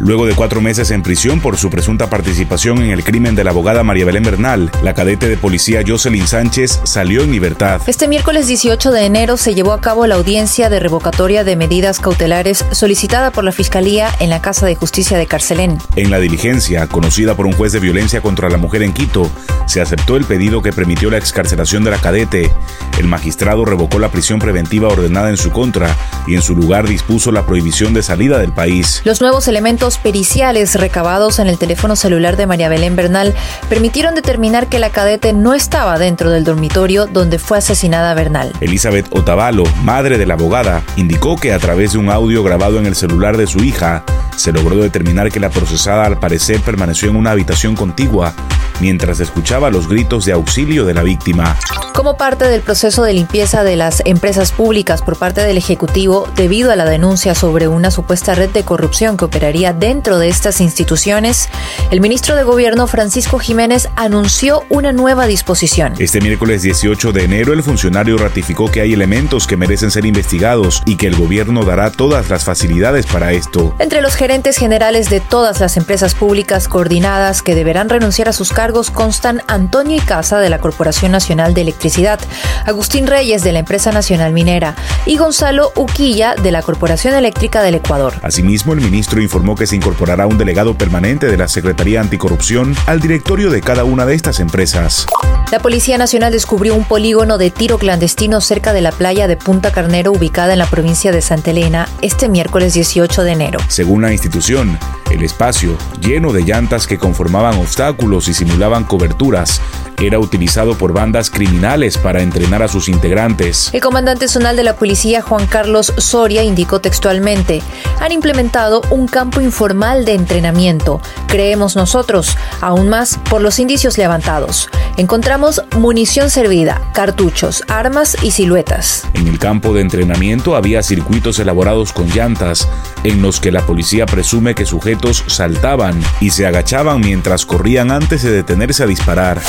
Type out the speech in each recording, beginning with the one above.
Luego de cuatro meses en prisión por su presunta participación en el crimen de la abogada María Belén Bernal, la cadete de policía Jocelyn Sánchez salió en libertad. Este miércoles 18 de enero se llevó a cabo la audiencia de revocatoria de medidas cautelares solicitada por la Fiscalía en la Casa de Justicia de Carcelén. En la diligencia, conocida por un juez de violencia contra la mujer en Quito, se aceptó el pedido que permitió la excarcelación de la cadete. El magistrado revocó la prisión preventiva ordenada en su contra y en su lugar dispuso la prohibición de salida del país. Los nuevos elementos periciales recabados en el teléfono celular de María Belén Bernal permitieron determinar que la cadete no estaba dentro del dormitorio donde fue asesinada Bernal. Elizabeth Otavalo, madre de la abogada, indicó que a través de un audio grabado en el celular de su hija, se logró determinar que la procesada al parecer permaneció en una habitación contigua mientras escuchaba los gritos de auxilio de la víctima. Como parte del proceso de limpieza de las empresas públicas por parte del Ejecutivo, debido a la denuncia sobre una supuesta red de corrupción que operaría dentro de estas instituciones, el ministro de Gobierno Francisco Jiménez anunció una nueva disposición. Este miércoles 18 de enero, el funcionario ratificó que hay elementos que merecen ser investigados y que el gobierno dará todas las facilidades para esto. Entre los gerentes generales de todas las empresas públicas coordinadas que deberán renunciar a sus cargos constan Antonio Icaza de la Corporación Nacional de Electricidad, Agustín Reyes de la Empresa Nacional Minera y Gonzalo Uquilla de la Corporación Eléctrica del Ecuador. Asimismo, el ministro informó que se incorporará un delegado permanente de la Secretaría Anticorrupción al directorio de cada una de estas empresas. La Policía Nacional descubrió un polígono de tiro clandestino cerca de la playa de Punta Carnero ubicada en la provincia de Santa Elena este miércoles 18 de enero. Según la institución, el espacio, lleno de llantas que conformaban obstáculos y simulaban coberturas, era utilizado por bandas criminales para entrenar a sus integrantes. El comandante zonal de la policía, Juan Carlos Soria, indicó textualmente, han implementado un campo informal de entrenamiento, creemos nosotros, aún más por los indicios levantados. Encontramos munición servida, cartuchos, armas y siluetas. En el campo de entrenamiento había circuitos elaborados con llantas, en los que la policía presume que sujetos saltaban y se agachaban mientras corrían antes de detenerse a disparar.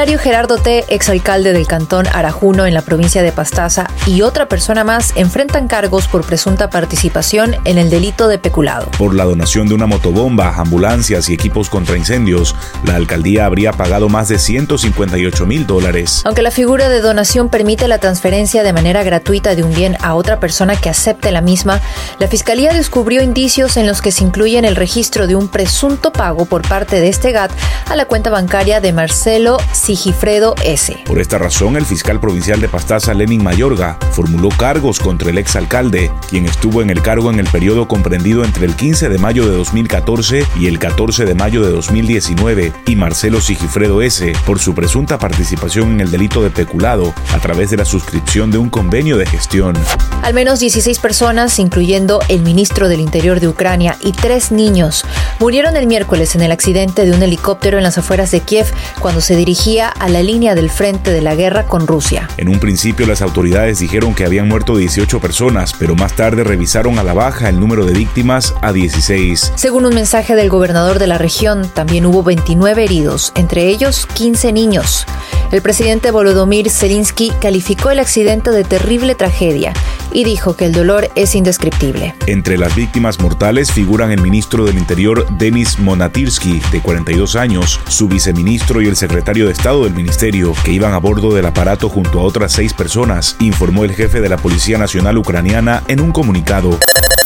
Elario Gerardo T., exalcalde del cantón Arajuno en la provincia de Pastaza, y otra persona más enfrentan cargos por presunta participación en el delito de peculado. Por la donación de una motobomba, ambulancias y equipos contra incendios, la alcaldía habría pagado más de 158 mil dólares. Aunque la figura de donación permite la transferencia de manera gratuita de un bien a otra persona que acepte la misma, la fiscalía descubrió indicios en los que se incluyen el registro de un presunto pago por parte de este GAT a la cuenta bancaria de Marcelo Sigifredo S. Por esta razón, el fiscal provincial de Pastaza, Lenin Mayorga, formuló cargos contra el exalcalde, quien estuvo en el cargo en el periodo comprendido entre el 15 de mayo de 2014 y el 14 de mayo de 2019, y Marcelo Sigifredo S. por su presunta participación en el delito de peculado a través de la suscripción de un convenio de gestión. Al menos 16 personas, incluyendo el ministro del Interior de Ucrania y tres niños, murieron el miércoles en el accidente de un helicóptero en las afueras de Kiev cuando se dirigía a la línea del frente de la guerra con Rusia. En un principio las autoridades dijeron que habían muerto 18 personas, pero más tarde revisaron a la baja el número de víctimas a 16. Según un mensaje del gobernador de la región, también hubo 29 heridos, entre ellos 15 niños. El presidente Volodymyr Zelensky calificó el accidente de terrible tragedia y dijo que el dolor es indescriptible. Entre las víctimas mortales figuran el ministro del Interior Denis Monatirsky, de 42 años, su viceministro y el secretario de Estado del ministerio, que iban a bordo del aparato junto a otras seis personas, informó el jefe de la Policía Nacional Ucraniana en un comunicado.